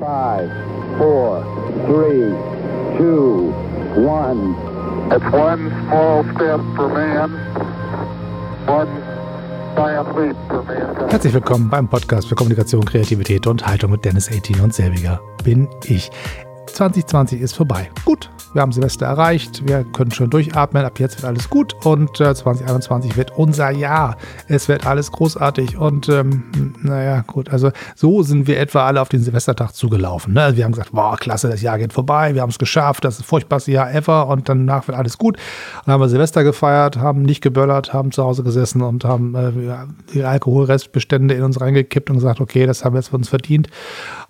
Five, four, three, two, one. It's one small step for man, one giant leap for mankind. Herzlich willkommen beim Podcast für Kommunikation, Kreativität und Haltung mit Dennis 18 und selbiger bin ich. 2020 ist vorbei. Gut, wir haben Silvester erreicht, wir können schon durchatmen, ab jetzt wird alles gut und äh, 2021 wird unser Jahr. Es wird alles großartig und ähm, naja, gut, also so sind wir etwa alle auf den Silvestertag zugelaufen. Ne? Wir haben gesagt, boah, klasse, das Jahr geht vorbei, wir haben es geschafft, das ist das furchtbarste Jahr ever und danach wird alles gut. Dann haben wir Silvester gefeiert, haben nicht geböllert, haben zu Hause gesessen und haben äh, die Alkoholrestbestände in uns reingekippt und gesagt, okay, das haben wir jetzt für uns verdient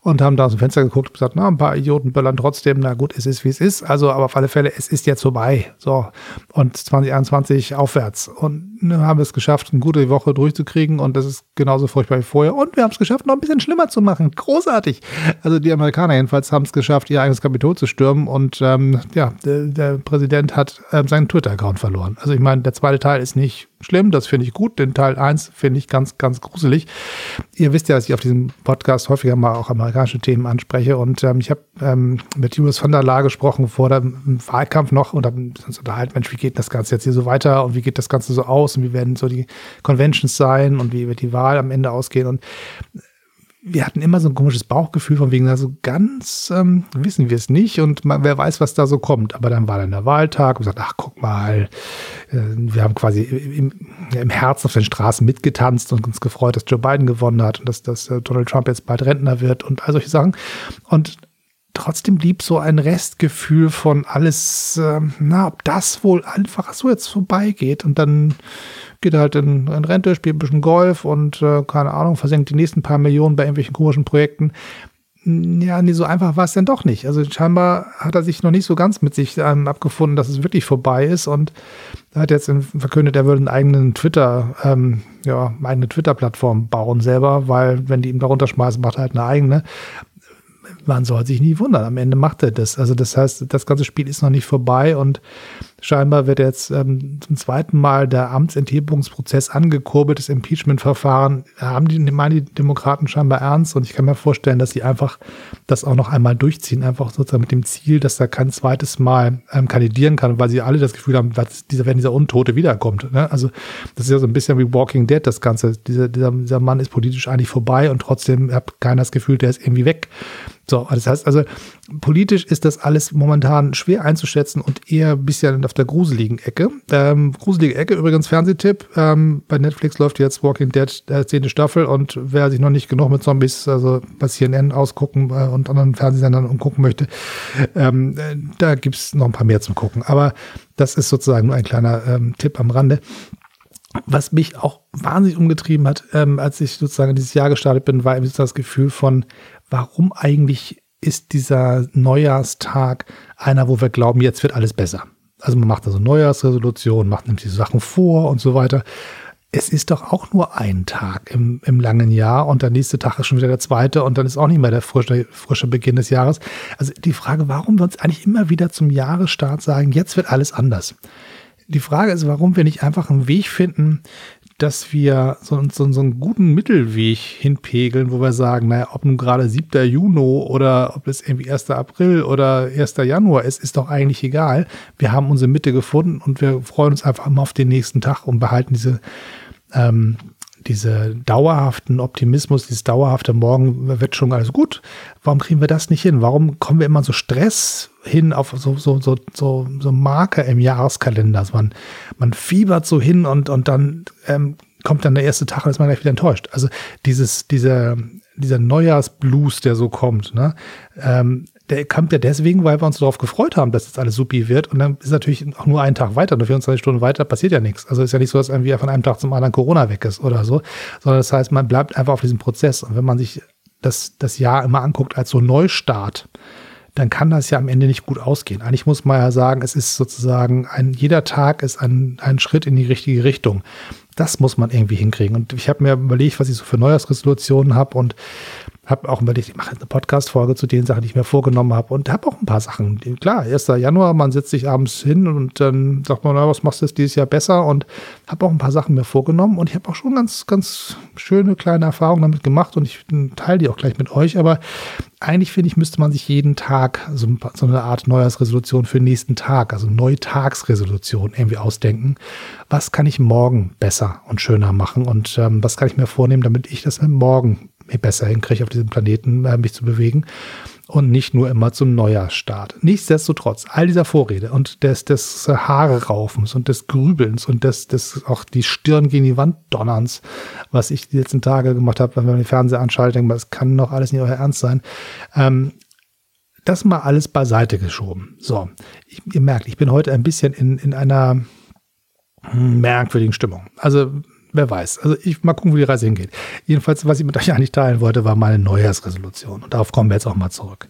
und haben da aus dem Fenster geguckt und gesagt, na, ein paar Idioten böllern trotzdem, na gut, es ist wie es ist. Also, aber auf alle Fälle, es ist jetzt vorbei. So. Und 2021 aufwärts. Und ne, haben es geschafft, eine gute Woche durchzukriegen und das ist genauso furchtbar wie vorher. Und wir haben es geschafft, noch ein bisschen schlimmer zu machen. Großartig. Also die Amerikaner jedenfalls haben es geschafft, ihr eigenes Kapitol zu stürmen und ähm, ja, der, der Präsident hat ähm, seinen Twitter-Account verloren. Also ich meine, der zweite Teil ist nicht schlimm, das finde ich gut. Den Teil 1 finde ich ganz, ganz gruselig. Ihr wisst ja, dass ich auf diesem Podcast häufiger mal auch amerikanische Themen anspreche und ähm, ich habe ähm, mit Julius von der Laar gesprochen vor dem Wahlkampf noch und haben uns unterhalten, Mensch, wie geht das Ganze jetzt hier so weiter und wie geht das Ganze so aus und wie werden so die Conventions sein und wie wird die Wahl am Ende ausgehen und wir hatten immer so ein komisches Bauchgefühl von wegen, also ganz ähm, wissen wir es nicht und man, wer weiß, was da so kommt. Aber dann war dann der Wahltag und gesagt, ach guck mal, äh, wir haben quasi im, im, Herzen auf den Straßen mitgetanzt und uns gefreut, dass Joe Biden gewonnen hat und dass, dass äh, Donald Trump jetzt bald Rentner wird und all solche Sachen. Und trotzdem blieb so ein Restgefühl von alles, äh, na, ob das wohl einfach so jetzt vorbeigeht und dann geht halt in, in Rente, spielt ein bisschen Golf und äh, keine Ahnung, versenkt die nächsten paar Millionen bei irgendwelchen komischen Projekten. Ja, nee, so einfach war es denn doch nicht. Also scheinbar hat er sich noch nicht so ganz mit sich ähm, abgefunden, dass es wirklich vorbei ist und er hat jetzt verkündet, er würde einen eigenen Twitter, ähm, ja, eigene Twitter-Plattform bauen selber, weil wenn die ihm darunter schmeißen, macht er halt eine eigene man soll sich nie wundern. Am Ende macht er das. Also das heißt, das ganze Spiel ist noch nicht vorbei und scheinbar wird jetzt ähm, zum zweiten Mal der Amtsenthebungsprozess angekurbelt, das Impeachment-Verfahren. Haben die, meinen die Demokraten scheinbar ernst und ich kann mir vorstellen, dass sie einfach das auch noch einmal durchziehen, einfach sozusagen mit dem Ziel, dass er kein zweites Mal ähm, kandidieren kann, weil sie alle das Gefühl haben, dass dieser, wenn dieser Untote wiederkommt. Ne? Also das ist ja so ein bisschen wie Walking Dead, das Ganze. Dieser, dieser, dieser Mann ist politisch eigentlich vorbei und trotzdem hat keiner das Gefühl, der ist irgendwie weg. So, das heißt also, politisch ist das alles momentan schwer einzuschätzen und eher ein bisschen auf der gruseligen Ecke. Ähm, gruselige Ecke, übrigens Fernsehtipp. Ähm, bei Netflix läuft jetzt Walking Dead der zehnte Staffel und wer sich noch nicht genug mit Zombies, also bei CNN ausgucken äh, und anderen Fernsehsendern umgucken möchte, ähm, äh, da gibt's noch ein paar mehr zum Gucken. Aber das ist sozusagen nur ein kleiner ähm, Tipp am Rande. Was mich auch wahnsinnig umgetrieben hat, ähm, als ich sozusagen dieses Jahr gestartet bin, war eben das Gefühl von, warum eigentlich ist dieser Neujahrstag einer, wo wir glauben, jetzt wird alles besser. Also man macht also Neujahrsresolution, macht nämlich die Sachen vor und so weiter. Es ist doch auch nur ein Tag im, im langen Jahr und der nächste Tag ist schon wieder der zweite und dann ist auch nicht mehr der frische, frische Beginn des Jahres. Also die Frage, warum wir uns eigentlich immer wieder zum Jahresstart sagen, jetzt wird alles anders. Die Frage ist, warum wir nicht einfach einen Weg finden, dass wir so, so, so einen guten Mittelweg hinpegeln, wo wir sagen, naja, ob nun gerade 7. Juni oder ob es irgendwie 1. April oder 1. Januar ist, ist doch eigentlich egal. Wir haben unsere Mitte gefunden und wir freuen uns einfach immer auf den nächsten Tag und behalten diese, ähm, diese dauerhaften Optimismus, dieses dauerhafte Morgen wird schon alles gut. Warum kriegen wir das nicht hin? Warum kommen wir immer so Stress hin auf so, so, so, so, so Marker im Jahreskalender? Also man, man fiebert so hin und, und dann ähm, kommt dann der erste Tag und ist man gleich wieder enttäuscht. Also dieses, dieser, dieser Neujahrsblues, der so kommt, ne, ähm, der kommt ja deswegen, weil wir uns darauf gefreut haben, dass jetzt alles supi wird. Und dann ist natürlich auch nur ein Tag weiter, nur 24 Stunden weiter passiert ja nichts. Also ist ja nicht so, dass irgendwie von einem Tag zum anderen Corona weg ist oder so, sondern das heißt, man bleibt einfach auf diesem Prozess. Und wenn man sich das, das Jahr immer anguckt als so Neustart, dann kann das ja am Ende nicht gut ausgehen. Eigentlich muss man ja sagen, es ist sozusagen ein, jeder Tag ist ein, ein Schritt in die richtige Richtung. Das muss man irgendwie hinkriegen. Und ich habe mir überlegt, was ich so für Neujahrsresolutionen habe und habe auch überlegt, ich mache eine Podcast-Folge zu den Sachen, die ich mir vorgenommen habe und habe auch ein paar Sachen. Klar, 1. Januar, man setzt sich abends hin und dann sagt man, na, was machst du jetzt dieses Jahr besser und habe auch ein paar Sachen mir vorgenommen und ich habe auch schon ganz, ganz schöne kleine Erfahrungen damit gemacht und ich teile die auch gleich mit euch, aber eigentlich finde ich, müsste man sich jeden Tag so, so eine Art Neujahrsresolution für den nächsten Tag, also Neutagsresolution irgendwie ausdenken. Was kann ich morgen besser und schöner machen und ähm, was kann ich mir vornehmen, damit ich das morgen besser hinkriege, auf diesem Planeten äh, mich zu bewegen und nicht nur immer zum Neujahrsstart. Nichtsdestotrotz, all dieser Vorrede und des, des Haare raufens und des Grübelns und des, des auch die Stirn gegen die Wand donnerns, was ich die letzten Tage gemacht habe, wenn man den Fernseher anschaltet, denkt man, das kann doch alles nicht euer Ernst sein. Ähm, das mal alles beiseite geschoben. So, ich, ihr merkt, ich bin heute ein bisschen in, in einer merkwürdigen Stimmung. Also wer weiß. Also ich mal gucken, wo die Reise hingeht. Jedenfalls, was ich mit euch eigentlich teilen wollte, war meine Neujahrsresolution. Und darauf kommen wir jetzt auch mal zurück.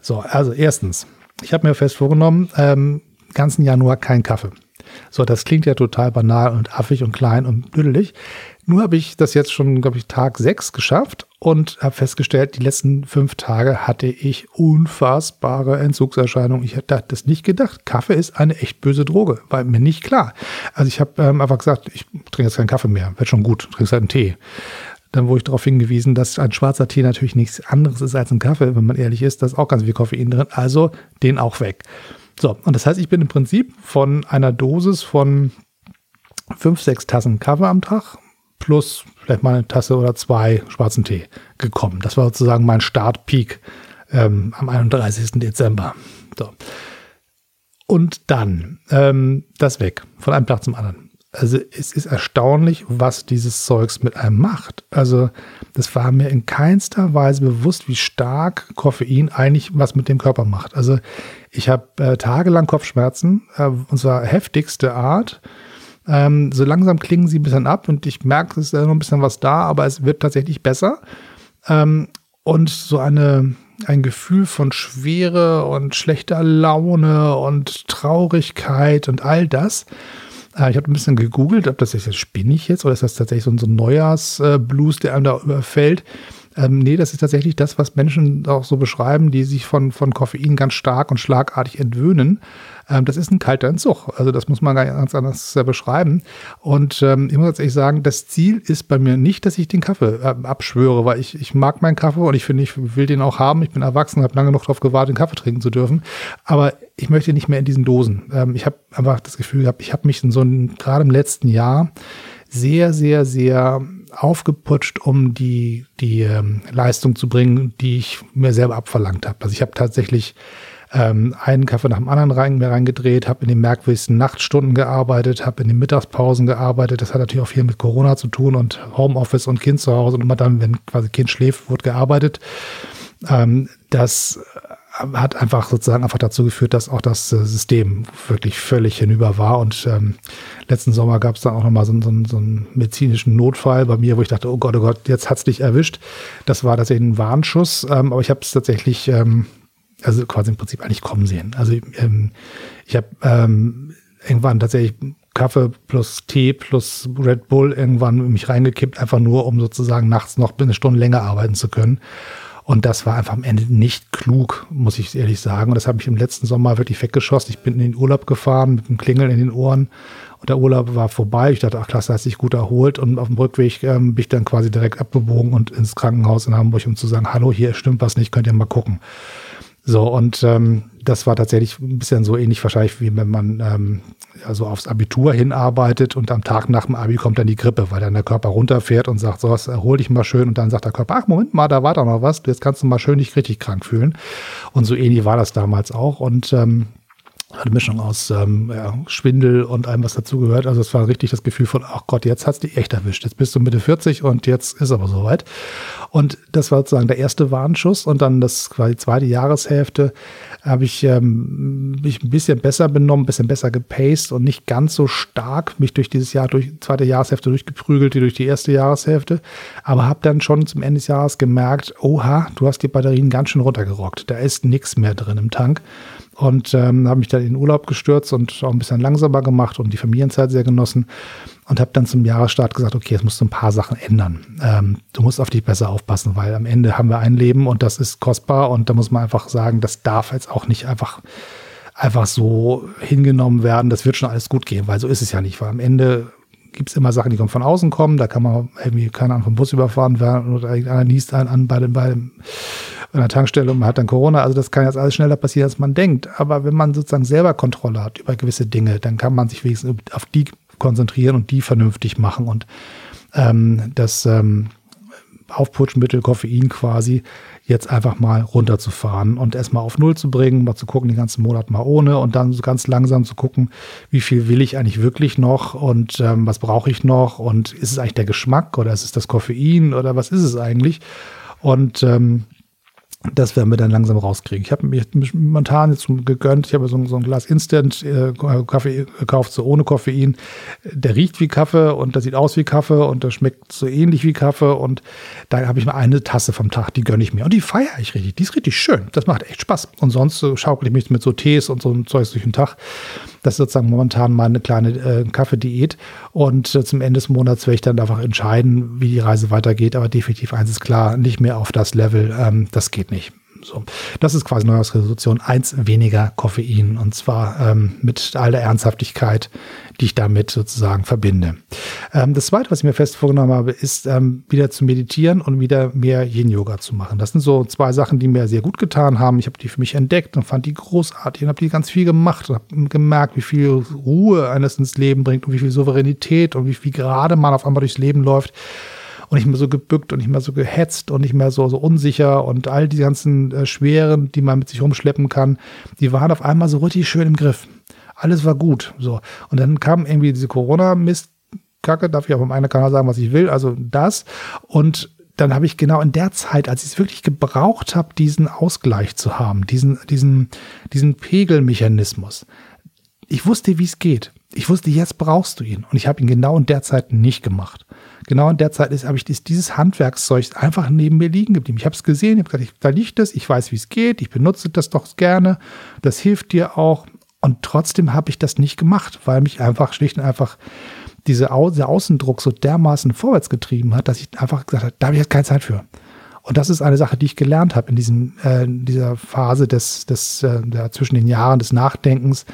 So, also erstens, ich habe mir fest vorgenommen, ähm, ganzen Januar kein Kaffee. So, das klingt ja total banal und affig und klein und düdelig. Nur habe ich das jetzt schon, glaube ich, Tag sechs geschafft und habe festgestellt, die letzten fünf Tage hatte ich unfassbare Entzugserscheinungen. Ich hätte das nicht gedacht. Kaffee ist eine echt böse Droge, war mir nicht klar. Also ich habe ähm, einfach gesagt, ich trinke jetzt keinen Kaffee mehr, wird schon gut, trinke halt einen Tee. Dann wurde ich darauf hingewiesen, dass ein schwarzer Tee natürlich nichts anderes ist als ein Kaffee, wenn man ehrlich ist. Da ist auch ganz viel Koffein drin, also den auch weg. So, und das heißt, ich bin im Prinzip von einer Dosis von fünf, sechs Tassen Kaffee am Tag plus vielleicht mal eine Tasse oder zwei schwarzen Tee gekommen. Das war sozusagen mein Startpeak ähm, am 31. Dezember. So. Und dann ähm, das weg, von einem Tag zum anderen also es ist erstaunlich, was dieses Zeugs mit einem macht. Also das war mir in keinster Weise bewusst, wie stark Koffein eigentlich was mit dem Körper macht. Also ich habe äh, tagelang Kopfschmerzen, äh, und zwar heftigste Art. Ähm, so langsam klingen sie ein bisschen ab und ich merke, es ist noch ein bisschen was da, aber es wird tatsächlich besser. Ähm, und so eine, ein Gefühl von Schwere und schlechter Laune und Traurigkeit und all das äh, ich habe ein bisschen gegoogelt, ob das jetzt spinne ich jetzt oder ist das tatsächlich so ein Neujahrsblues, der einem da überfällt. Ähm, nee, das ist tatsächlich das, was Menschen auch so beschreiben, die sich von, von Koffein ganz stark und schlagartig entwöhnen. Ähm, das ist ein kalter Entzug. Also das muss man ganz anders äh, beschreiben. Und ähm, ich muss tatsächlich sagen, das Ziel ist bei mir nicht, dass ich den Kaffee äh, abschwöre, weil ich, ich mag meinen Kaffee und ich finde, ich will den auch haben. Ich bin erwachsen, habe lange noch darauf gewartet, den Kaffee trinken zu dürfen. Aber ich möchte nicht mehr in diesen Dosen. Ähm, ich habe einfach das Gefühl gehabt, ich habe mich in so einem, gerade im letzten Jahr, sehr, sehr, sehr aufgeputscht, um die, die ähm, Leistung zu bringen, die ich mir selber abverlangt habe. Also ich habe tatsächlich ähm, einen Kaffee nach dem anderen rein, mir reingedreht, habe in den merkwürdigsten Nachtstunden gearbeitet, habe in den Mittagspausen gearbeitet. Das hat natürlich auch viel mit Corona zu tun und Homeoffice und Kind zu Hause und immer dann, wenn quasi Kind schläft, wird gearbeitet. Ähm, das hat einfach sozusagen einfach dazu geführt, dass auch das äh, System wirklich völlig hinüber war. Und ähm, letzten Sommer gab es dann auch nochmal so, so, so einen medizinischen Notfall bei mir, wo ich dachte, oh Gott, oh Gott, jetzt hat's dich erwischt. Das war tatsächlich ein Warnschuss, ähm, aber ich habe es tatsächlich, ähm, also quasi im Prinzip eigentlich kommen sehen. Also ähm, ich habe ähm, irgendwann tatsächlich Kaffee plus Tee plus Red Bull irgendwann mich reingekippt, einfach nur, um sozusagen nachts noch eine Stunde länger arbeiten zu können. Und das war einfach am Ende nicht klug, muss ich ehrlich sagen. Und das habe ich im letzten Sommer wirklich weggeschossen. Ich bin in den Urlaub gefahren mit dem Klingeln in den Ohren. Und der Urlaub war vorbei. Ich dachte, ach klasse, hat sich gut erholt. Und auf dem Rückweg ähm, bin ich dann quasi direkt abgebogen und ins Krankenhaus in Hamburg, um zu sagen, hallo, hier stimmt was nicht, könnt ihr mal gucken. So, und ähm, das war tatsächlich ein bisschen so ähnlich wahrscheinlich, wie wenn man ähm, also aufs Abitur hinarbeitet und am Tag nach dem Abi kommt dann die Grippe, weil dann der Körper runterfährt und sagt, so, was erhol dich mal schön. Und dann sagt der Körper, ach Moment mal, da war doch noch was, jetzt kannst du mal schön dich richtig krank fühlen. Und so ähnlich war das damals auch. Und ähm, eine Mischung aus ähm, ja, Schwindel und allem, was dazugehört. Also es war richtig das Gefühl von, ach Gott, jetzt hat's dich echt erwischt. Jetzt bist du Mitte 40 und jetzt ist aber soweit. Und das war sozusagen der erste Warnschuss. Und dann das quasi zweite Jahreshälfte habe ich ähm, mich ein bisschen besser benommen, ein bisschen besser gepaced und nicht ganz so stark mich durch dieses Jahr, durch zweite Jahreshälfte durchgeprügelt wie durch die erste Jahreshälfte. Aber habe dann schon zum Ende des Jahres gemerkt, oha, du hast die Batterien ganz schön runtergerockt. Da ist nichts mehr drin im Tank und ähm, habe mich da dann in den Urlaub gestürzt und auch ein bisschen langsamer gemacht und die Familienzeit sehr genossen und habe dann zum Jahresstart gesagt, okay, es musst du ein paar Sachen ändern. Ähm, du musst auf dich besser aufpassen, weil am Ende haben wir ein Leben und das ist kostbar und da muss man einfach sagen, das darf jetzt auch nicht einfach einfach so hingenommen werden, das wird schon alles gut gehen, weil so ist es ja nicht, weil am Ende gibt es immer Sachen, die von außen kommen, da kann man irgendwie, keine Ahnung, vom Bus überfahren werden oder irgendeiner niest einen an bei dem, bei dem bei einer Tankstelle und man hat dann Corona. Also das kann jetzt alles schneller passieren, als man denkt. Aber wenn man sozusagen selber Kontrolle hat über gewisse Dinge, dann kann man sich wenigstens auf die konzentrieren und die vernünftig machen. Und ähm, das ähm, Aufputschmittel Koffein quasi jetzt einfach mal runterzufahren und erstmal auf Null zu bringen, mal zu gucken, den ganzen Monat mal ohne und dann so ganz langsam zu gucken, wie viel will ich eigentlich wirklich noch und ähm, was brauche ich noch und ist es eigentlich der Geschmack oder ist es das Koffein oder was ist es eigentlich? Und ähm, das werden wir dann langsam rauskriegen. Ich habe mir momentan jetzt gegönnt, ich habe so, so ein Glas Instant äh, gekauft, so ohne Koffein. Der riecht wie Kaffee und der sieht aus wie Kaffee und der schmeckt so ähnlich wie Kaffee und da habe ich mal eine Tasse vom Tag, die gönne ich mir und die feiere ich richtig. Die ist richtig schön. Das macht echt Spaß. Und sonst äh, schaukel ich mich mit so Tees und so ein Zeug durch den Tag. Das ist sozusagen momentan meine kleine äh, Kaffeediät. Und äh, zum Ende des Monats werde ich dann einfach entscheiden, wie die Reise weitergeht. Aber definitiv eins ist klar, nicht mehr auf das Level. Ähm, das geht nicht. So, das ist quasi Neujahrsresolution. Eins weniger Koffein und zwar ähm, mit all der Ernsthaftigkeit, die ich damit sozusagen verbinde. Ähm, das zweite, was ich mir fest vorgenommen habe, ist ähm, wieder zu meditieren und wieder mehr Yin-Yoga zu machen. Das sind so zwei Sachen, die mir sehr gut getan haben. Ich habe die für mich entdeckt und fand die großartig und habe die ganz viel gemacht und habe gemerkt, wie viel Ruhe eines ins Leben bringt und wie viel Souveränität und wie, wie gerade man auf einmal durchs Leben läuft und nicht mehr so gebückt und nicht mehr so gehetzt und nicht mehr so, so unsicher und all die ganzen äh, Schweren, die man mit sich rumschleppen kann, die waren auf einmal so richtig schön im Griff. Alles war gut. So. Und dann kam irgendwie diese Corona-Mistkacke, darf ich auf meinem Kanal sagen, was ich will, also das. Und dann habe ich genau in der Zeit, als ich es wirklich gebraucht habe, diesen Ausgleich zu haben, diesen, diesen, diesen Pegelmechanismus. Ich wusste, wie es geht. Ich wusste, jetzt brauchst du ihn. Und ich habe ihn genau in der Zeit nicht gemacht genau in der Zeit ist, habe ich dieses Handwerkszeug einfach neben mir liegen geblieben. Ich habe es gesehen, ich habe gesagt, da liegt es, ich weiß, wie es geht, ich benutze das doch gerne, das hilft dir auch. Und trotzdem habe ich das nicht gemacht, weil mich einfach schlicht und einfach diese Au der Außendruck so dermaßen vorwärts getrieben hat, dass ich einfach gesagt habe, da habe ich jetzt keine Zeit für. Und das ist eine Sache, die ich gelernt habe in, diesem, äh, in dieser Phase des, des, äh, zwischen den Jahren des Nachdenkens.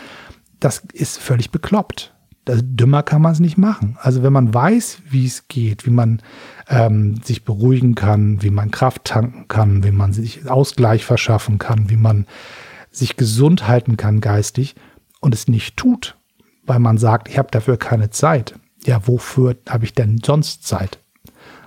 Das ist völlig bekloppt das, dümmer kann man es nicht machen. Also wenn man weiß, wie es geht, wie man ähm, sich beruhigen kann, wie man Kraft tanken kann, wie man sich Ausgleich verschaffen kann, wie man sich gesund halten kann geistig und es nicht tut, weil man sagt, ich habe dafür keine Zeit. Ja, wofür habe ich denn sonst Zeit?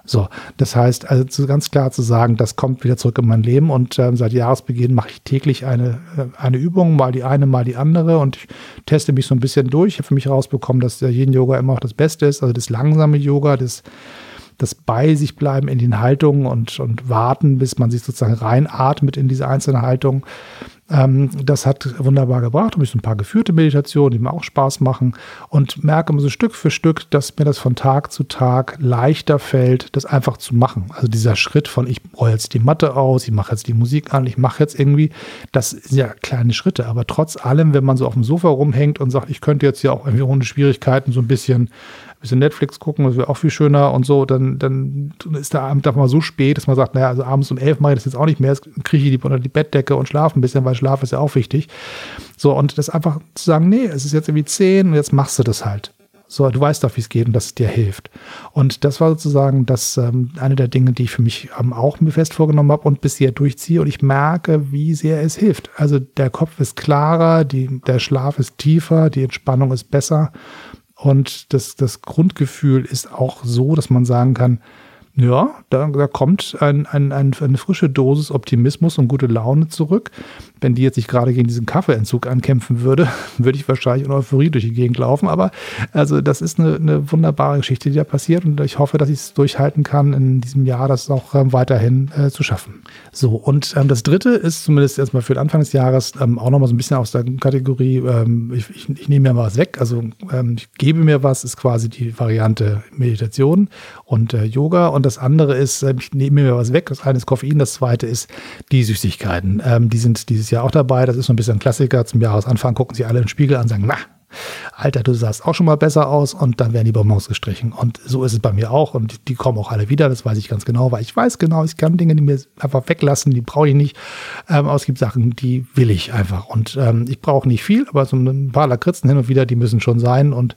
So, das heißt, also ganz klar zu sagen, das kommt wieder zurück in mein Leben und äh, seit Jahresbeginn mache ich täglich eine, äh, eine Übung, mal die eine, mal die andere und ich teste mich so ein bisschen durch. Ich habe für mich rausbekommen, dass der Yin-Yoga immer auch das Beste ist, also das langsame Yoga, das das bei sich bleiben in den Haltungen und, und warten, bis man sich sozusagen reinatmet in diese einzelne Haltung. Ähm, das hat wunderbar gebracht. Habe ich so ein paar geführte Meditationen, die mir auch Spaß machen und merke so Stück für Stück, dass mir das von Tag zu Tag leichter fällt, das einfach zu machen. Also dieser Schritt von ich roll jetzt die Matte aus, ich mache jetzt die Musik an, ich mache jetzt irgendwie, das sind ja kleine Schritte, aber trotz allem, wenn man so auf dem Sofa rumhängt und sagt, ich könnte jetzt ja auch irgendwie ohne Schwierigkeiten so ein bisschen bisschen Netflix gucken, das wäre auch viel schöner und so, dann, dann ist der Abend mal so spät, dass man sagt, naja, also abends um elf mache ich das jetzt auch nicht mehr, jetzt kriege ich die unter die Bettdecke und schlafe ein bisschen, weil Schlaf ist ja auch wichtig. So, und das einfach zu sagen, nee, es ist jetzt irgendwie zehn und jetzt machst du das halt. So, du weißt doch, wie es geht und dass es dir hilft. Und das war sozusagen das ähm, eine der Dinge, die ich für mich ähm, auch mir fest vorgenommen habe und bisher durchziehe. Und ich merke, wie sehr es hilft. Also der Kopf ist klarer, die, der Schlaf ist tiefer, die Entspannung ist besser. Und das, das Grundgefühl ist auch so, dass man sagen kann, ja, da, da kommt ein, ein, ein, eine frische Dosis Optimismus und gute Laune zurück. Wenn die jetzt nicht gerade gegen diesen Kaffeeentzug ankämpfen würde, würde ich wahrscheinlich in Euphorie durch die Gegend laufen. Aber also das ist eine, eine wunderbare Geschichte, die da passiert. Und ich hoffe, dass ich es durchhalten kann, in diesem Jahr das auch ähm, weiterhin äh, zu schaffen. So, und ähm, das dritte ist zumindest erstmal für den Anfang des Jahres ähm, auch nochmal so ein bisschen aus der Kategorie, ähm, ich, ich, ich, nehme mir was weg, also ähm, ich gebe mir was, ist quasi die Variante Meditation und äh, Yoga. Und Das andere ist, äh, ich nehme mir was weg. Das eine ist Koffein, das zweite ist die Süßigkeiten. Ähm, die sind dieses Jahr auch dabei. Das ist so ein bisschen ein Klassiker. Zum Jahresanfang gucken sie alle den Spiegel an und sagen, na, Alter, du sahst auch schon mal besser aus und dann werden die Bonbons gestrichen. Und so ist es bei mir auch und die kommen auch alle wieder, das weiß ich ganz genau, weil ich weiß genau, ich kann Dinge, die mir einfach weglassen, die brauche ich nicht. Ähm, aber es gibt Sachen, die will ich einfach und ähm, ich brauche nicht viel, aber so ein paar Lakritzen hin und wieder, die müssen schon sein und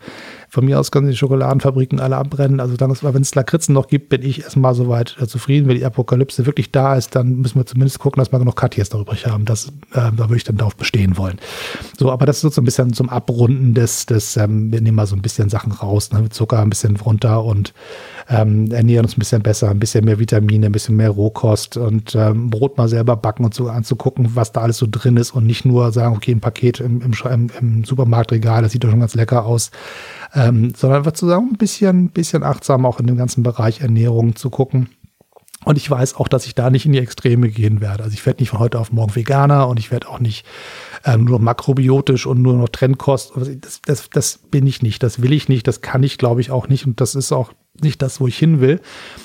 von mir aus können die Schokoladenfabriken alle abbrennen. Also dann, wenn es Lakritzen noch gibt, bin ich erstmal soweit äh, zufrieden. Wenn die Apokalypse wirklich da ist, dann müssen wir zumindest gucken, dass wir genug Katjes darüber haben. Das, äh, da würde ich dann darauf bestehen wollen. So, aber das ist so ein bisschen zum Abrunden des, des ähm, wir nehmen mal so ein bisschen Sachen raus, ne? Zucker ein bisschen runter und ähm, ernähren uns ein bisschen besser, ein bisschen mehr Vitamine, ein bisschen mehr Rohkost und ähm, Brot mal selber backen und so anzugucken, was da alles so drin ist und nicht nur sagen, okay, ein Paket im, im, im Supermarktregal, das sieht doch schon ganz lecker aus ähm, sondern einfach zusammen ein bisschen, bisschen achtsam auch in dem ganzen Bereich Ernährung zu gucken. Und ich weiß auch, dass ich da nicht in die Extreme gehen werde. Also ich werde nicht von heute auf morgen Veganer und ich werde auch nicht ähm, nur makrobiotisch und nur noch Trendkost. Das, das, das bin ich nicht, das will ich nicht, das kann ich, glaube ich, auch nicht. Und das ist auch nicht das, wo ich hin will.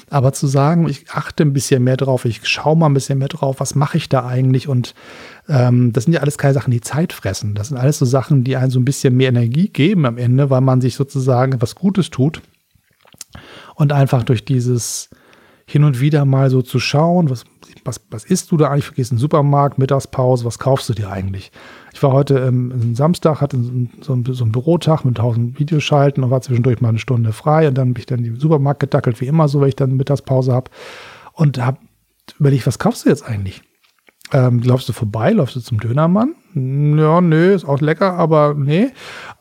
Aber zu sagen, ich achte ein bisschen mehr drauf, ich schaue mal ein bisschen mehr drauf, was mache ich da eigentlich? Und ähm, das sind ja alles keine Sachen, die Zeit fressen. Das sind alles so Sachen, die einen so ein bisschen mehr Energie geben am Ende, weil man sich sozusagen etwas Gutes tut. Und einfach durch dieses hin und wieder mal so zu schauen, was, was, was isst du da eigentlich? Gehst in den Supermarkt, Mittagspause, was kaufst du dir eigentlich? Ich war heute ähm, Samstag, hatte so, ein, so einen Bürotag mit tausend Videoschalten und war zwischendurch mal eine Stunde frei und dann bin ich dann in den Supermarkt gedackelt, wie immer so, wenn ich dann Mittagspause habe und habe überlegt, was kaufst du jetzt eigentlich? Ähm, läufst du vorbei, läufst du zum Dönermann? Ja, nö, ist auch lecker, aber nee.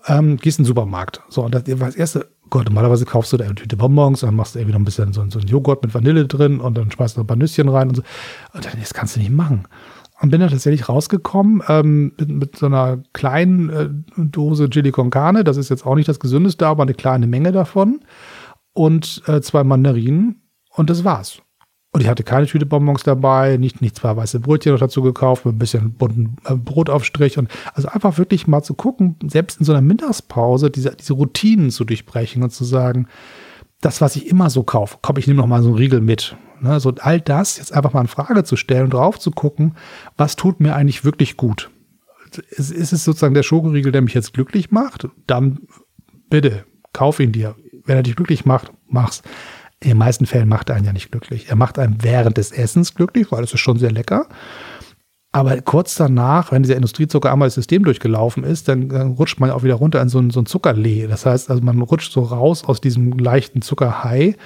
Ähm, gehst in den Supermarkt. So, und das das erste, Gott, normalerweise kaufst du da eine Tüte Bonbons, dann machst du irgendwie noch ein bisschen so, so ein Joghurt mit Vanille drin und dann schmeißt du ein paar Nüsschen rein und so. Und dann, das kannst du nicht machen. Und bin da tatsächlich rausgekommen ähm, mit, mit, so einer kleinen äh, Dose Chili con Carne. Das ist jetzt auch nicht das gesündeste, aber eine kleine Menge davon. Und äh, zwei Mandarinen. Und das war's. Und ich hatte keine Tüte Bonbons dabei, nicht, nicht zwei weiße Brötchen noch dazu gekauft, mit ein bisschen bunten äh, Brotaufstrich. Und also einfach wirklich mal zu gucken, selbst in so einer Mittagspause, diese, diese Routinen zu durchbrechen und zu sagen, das, was ich immer so kaufe, komm, ich nehme noch mal so einen Riegel mit. Ne, so all das jetzt einfach mal in Frage zu stellen und drauf zu gucken, was tut mir eigentlich wirklich gut. Ist, ist es sozusagen der Schokoriegel, der mich jetzt glücklich macht? Dann bitte, kauf ihn dir. Wenn er dich glücklich macht, mach's in den meisten Fällen macht er einen ja nicht glücklich. Er macht einen während des Essens glücklich, weil es ist schon sehr lecker. Aber kurz danach, wenn dieser Industriezucker einmal das System durchgelaufen ist, dann, dann rutscht man auch wieder runter in so ein, so ein Zuckerlee. Das heißt, also man rutscht so raus aus diesem leichten Zuckerhai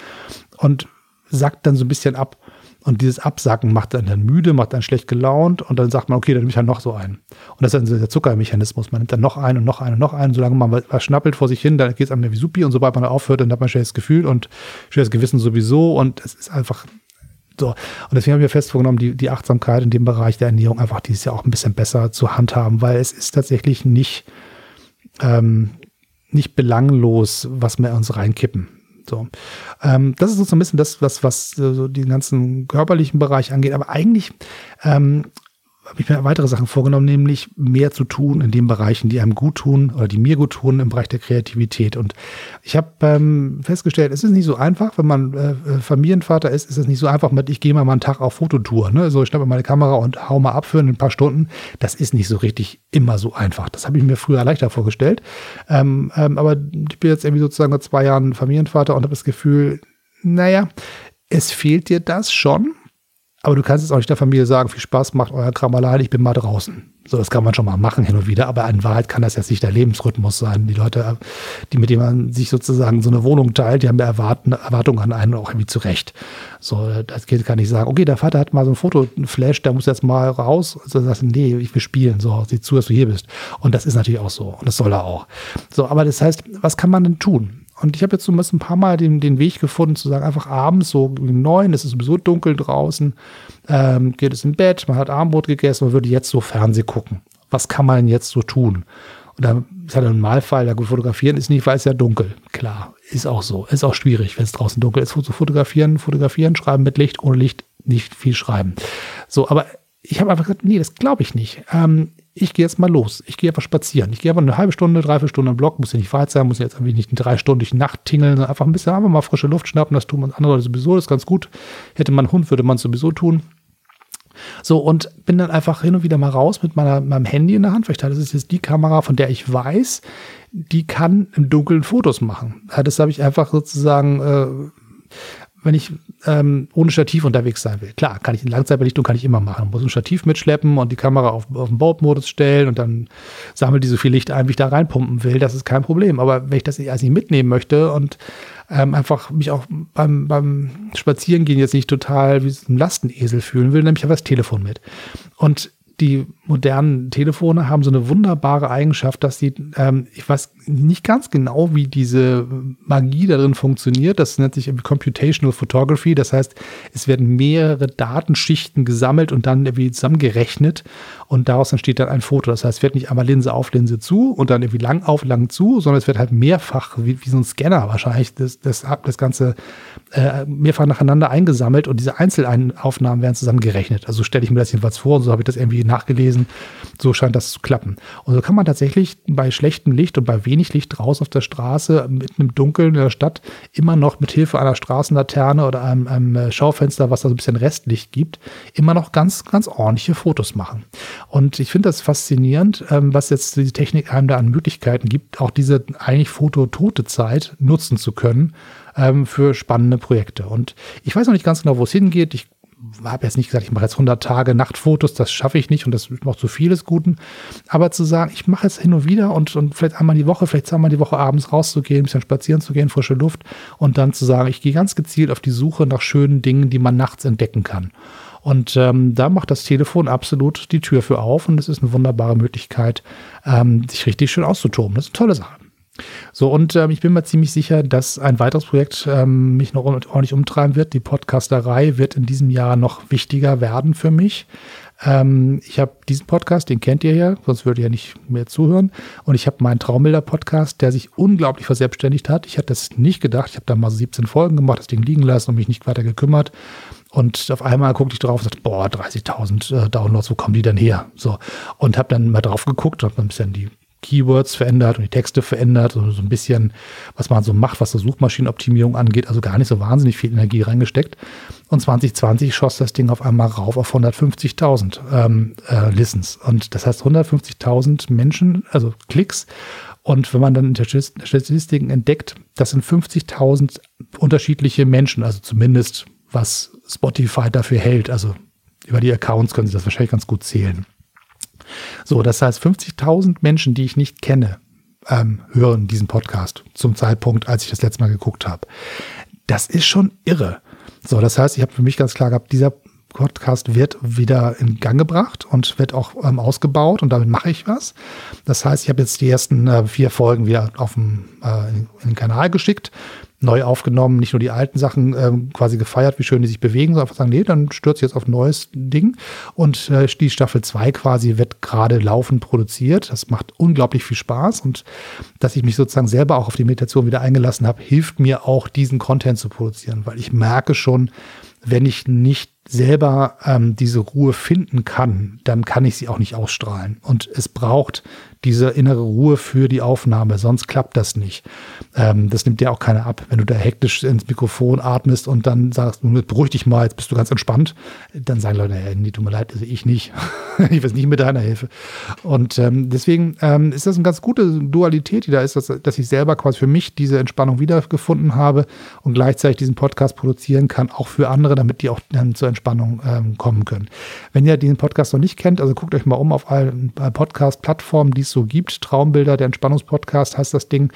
und sackt dann so ein bisschen ab. Und dieses Absacken macht einen dann müde, macht einen schlecht gelaunt und dann sagt man, okay, dann nehme ich halt noch so einen. Und das ist dann der Zuckermechanismus. Man nimmt dann noch einen und noch einen und noch einen, solange man was schnappelt vor sich hin, dann geht es einem wie Supi und sobald man aufhört, dann hat man ein schlechtes Gefühl und schlechtes Gewissen sowieso und es ist einfach so. Und deswegen habe ich mir fest vorgenommen, die, die Achtsamkeit in dem Bereich der Ernährung einfach dieses Jahr auch ein bisschen besser zu handhaben, weil es ist tatsächlich nicht, ähm, nicht belanglos, was wir uns reinkippen. So. Ähm, das ist so ein bisschen das, was, was so den ganzen körperlichen Bereich angeht. Aber eigentlich ähm, habe ich mir weitere Sachen vorgenommen, nämlich mehr zu tun in den Bereichen, die einem gut tun oder die mir gut tun im Bereich der Kreativität. Und ich habe ähm, festgestellt, es ist nicht so einfach, wenn man äh, Familienvater ist, ist es nicht so einfach mit, ich gehe mal, mal einen Tag auf Fototour. Ne? So, ich schnappe meine Kamera und hau mal ab für ein paar Stunden. Das ist nicht so richtig immer so einfach. Das habe ich mir früher leichter vorgestellt. Ähm, ähm, aber ich bin jetzt irgendwie sozusagen seit zwei Jahren Familienvater und habe das Gefühl, naja, es fehlt dir das schon, aber du kannst jetzt auch nicht der Familie sagen, viel Spaß, macht euer Kram allein, ich bin mal draußen. So, das kann man schon mal machen hin und wieder, aber in Wahrheit kann das jetzt nicht der Lebensrhythmus sein. Die Leute, die mit denen man sich sozusagen so eine Wohnung teilt, die haben ja Erwartungen an einen auch irgendwie zurecht. So, das Kind kann nicht sagen, okay, der Vater hat mal so ein Fotoflash, der muss jetzt mal raus. Also sagst nee, ich will spielen. So, sieh zu, dass du hier bist. Und das ist natürlich auch so. Und das soll er auch. So, aber das heißt, was kann man denn tun? Und ich habe jetzt so ein paar Mal den, den Weg gefunden, zu sagen, einfach abends, so um neun, es ist sowieso dunkel draußen, ähm, geht es im Bett, man hat Abendbrot gegessen, man würde jetzt so Fernseh gucken. Was kann man jetzt so tun? Und da ist ja der Normalfall, ja gut, fotografieren ist nicht, weil es ja dunkel. Klar, ist auch so. Ist auch schwierig, wenn es draußen dunkel ist, zu fotografieren, fotografieren, schreiben mit Licht, ohne Licht nicht viel schreiben. So, aber ich habe einfach gesagt, nee, das glaube ich nicht. Ähm, ich gehe jetzt mal los. Ich gehe einfach spazieren. Ich gehe einfach eine halbe Stunde, dreiviertel Stunde im Block, muss ja nicht weit sein, muss ja jetzt irgendwie nicht drei Stunden durch die Nacht tingeln, sondern einfach ein bisschen einfach mal frische Luft schnappen. Das tun andere Leute sowieso, das ist ganz gut. Hätte man einen Hund, würde man es sowieso tun. So, und bin dann einfach hin und wieder mal raus mit meiner, meinem Handy in der Hand. Vielleicht das ist jetzt die Kamera, von der ich weiß, die kann im Dunkeln Fotos machen. Das habe ich einfach sozusagen äh, wenn ich ähm, ohne Stativ unterwegs sein will. Klar, kann ich in Langzeitbelichtung kann ich immer machen. Muss ein Stativ mitschleppen und die Kamera auf, auf den Baumodus stellen und dann sammelt die so viel Licht ein, wie ich da reinpumpen will. Das ist kein Problem. Aber wenn ich das nicht, also nicht mitnehmen möchte und ähm, einfach mich auch beim, beim Spazierengehen jetzt nicht total wie ein Lastenesel fühlen will, nehme ich einfach das Telefon mit. Und die modernen Telefone haben so eine wunderbare Eigenschaft, dass sie, ähm, ich weiß nicht ganz genau, wie diese Magie darin funktioniert. Das nennt sich Computational Photography. Das heißt, es werden mehrere Datenschichten gesammelt und dann irgendwie zusammengerechnet und daraus entsteht dann ein Foto. Das heißt, es wird nicht einmal Linse auf, Linse zu und dann irgendwie lang auf, lang zu, sondern es wird halt mehrfach, wie, wie so ein Scanner wahrscheinlich, das, das, das Ganze äh, mehrfach nacheinander eingesammelt und diese Einzelaufnahmen werden zusammengerechnet. Also stelle ich mir das jedenfalls vor und so habe ich das irgendwie nachgelesen. So scheint das zu klappen. Und so kann man tatsächlich bei schlechtem Licht und bei wenig Licht draußen auf der Straße, mitten im Dunkeln in der Stadt, immer noch mit Hilfe einer Straßenlaterne oder einem, einem äh, Schaufenster, was da so ein bisschen Restlicht gibt, immer noch ganz, ganz ordentliche Fotos machen. Und ich finde das faszinierend, ähm, was jetzt die Technik einem da an Möglichkeiten gibt, auch diese eigentlich fototote Zeit nutzen zu können ähm, für spannende Projekte. Und ich weiß noch nicht ganz genau, wo es hingeht. Ich habe jetzt nicht gesagt, ich mache jetzt 100 Tage Nachtfotos, das schaffe ich nicht und das macht zu vieles Guten. Aber zu sagen, ich mache jetzt hin und wieder und, und vielleicht einmal die Woche, vielleicht zweimal die Woche abends rauszugehen, ein bisschen spazieren zu gehen, frische Luft und dann zu sagen, ich gehe ganz gezielt auf die Suche nach schönen Dingen, die man nachts entdecken kann. Und ähm, da macht das Telefon absolut die Tür für auf und es ist eine wunderbare Möglichkeit, ähm, sich richtig schön auszutoben. Das ist eine tolle Sache. So, und ähm, ich bin mir ziemlich sicher, dass ein weiteres Projekt ähm, mich noch ordentlich umtreiben wird. Die Podcasterei wird in diesem Jahr noch wichtiger werden für mich. Ähm, ich habe diesen Podcast, den kennt ihr ja, sonst würdet ihr ja nicht mehr zuhören. Und ich habe meinen Traumbilder-Podcast, der sich unglaublich verselbstständigt hat. Ich hatte das nicht gedacht. Ich habe da mal so 17 Folgen gemacht, das Ding liegen lassen und mich nicht weiter gekümmert. Und auf einmal guckte ich drauf und sagte, boah, 30.000 äh, Downloads, wo kommen die denn her? So. Und habe dann mal drauf geguckt, habe ein bisschen die Keywords verändert und die Texte verändert, so, so ein bisschen, was man so macht, was so Suchmaschinenoptimierung angeht, also gar nicht so wahnsinnig viel Energie reingesteckt. Und 2020 schoss das Ding auf einmal rauf auf 150.000 ähm, äh, Listens. Und das heißt 150.000 Menschen, also Klicks. Und wenn man dann in der Statistiken entdeckt, das sind 50.000 unterschiedliche Menschen, also zumindest was Spotify dafür hält. Also über die Accounts können Sie das wahrscheinlich ganz gut zählen. So, das heißt, 50.000 Menschen, die ich nicht kenne, ähm, hören diesen Podcast zum Zeitpunkt, als ich das letzte Mal geguckt habe. Das ist schon irre. So, das heißt, ich habe für mich ganz klar gehabt, dieser Podcast wird wieder in Gang gebracht und wird auch ähm, ausgebaut und damit mache ich was. Das heißt, ich habe jetzt die ersten äh, vier Folgen wieder auf dem, äh, in, den Kanal geschickt neu aufgenommen, nicht nur die alten Sachen ähm, quasi gefeiert, wie schön die sich bewegen, sondern einfach sagen, nee, dann stürzt jetzt auf ein neues Ding. Und äh, die Staffel 2 quasi wird gerade laufend produziert. Das macht unglaublich viel Spaß. Und dass ich mich sozusagen selber auch auf die Meditation wieder eingelassen habe, hilft mir auch, diesen Content zu produzieren, weil ich merke schon, wenn ich nicht selber ähm, diese Ruhe finden kann, dann kann ich sie auch nicht ausstrahlen. Und es braucht diese innere Ruhe für die Aufnahme, sonst klappt das nicht. Ähm, das nimmt dir auch keiner ab. Wenn du da hektisch ins Mikrofon atmest und dann sagst, beruhig dich mal, jetzt bist du ganz entspannt, dann sagen Leute, hey, nee, tut mir leid, also ich nicht. ich weiß nicht mit deiner Hilfe. Und ähm, deswegen ähm, ist das eine ganz gute Dualität, die da ist, dass, dass ich selber quasi für mich diese Entspannung wiedergefunden habe und gleichzeitig diesen Podcast produzieren kann, auch für andere, damit die auch dann zur Entspannung ähm, kommen können. Wenn ihr diesen Podcast noch nicht kennt, also guckt euch mal um auf allen Podcast-Plattformen, die es so gibt. Traumbilder, der Entspannungspodcast heißt das Ding.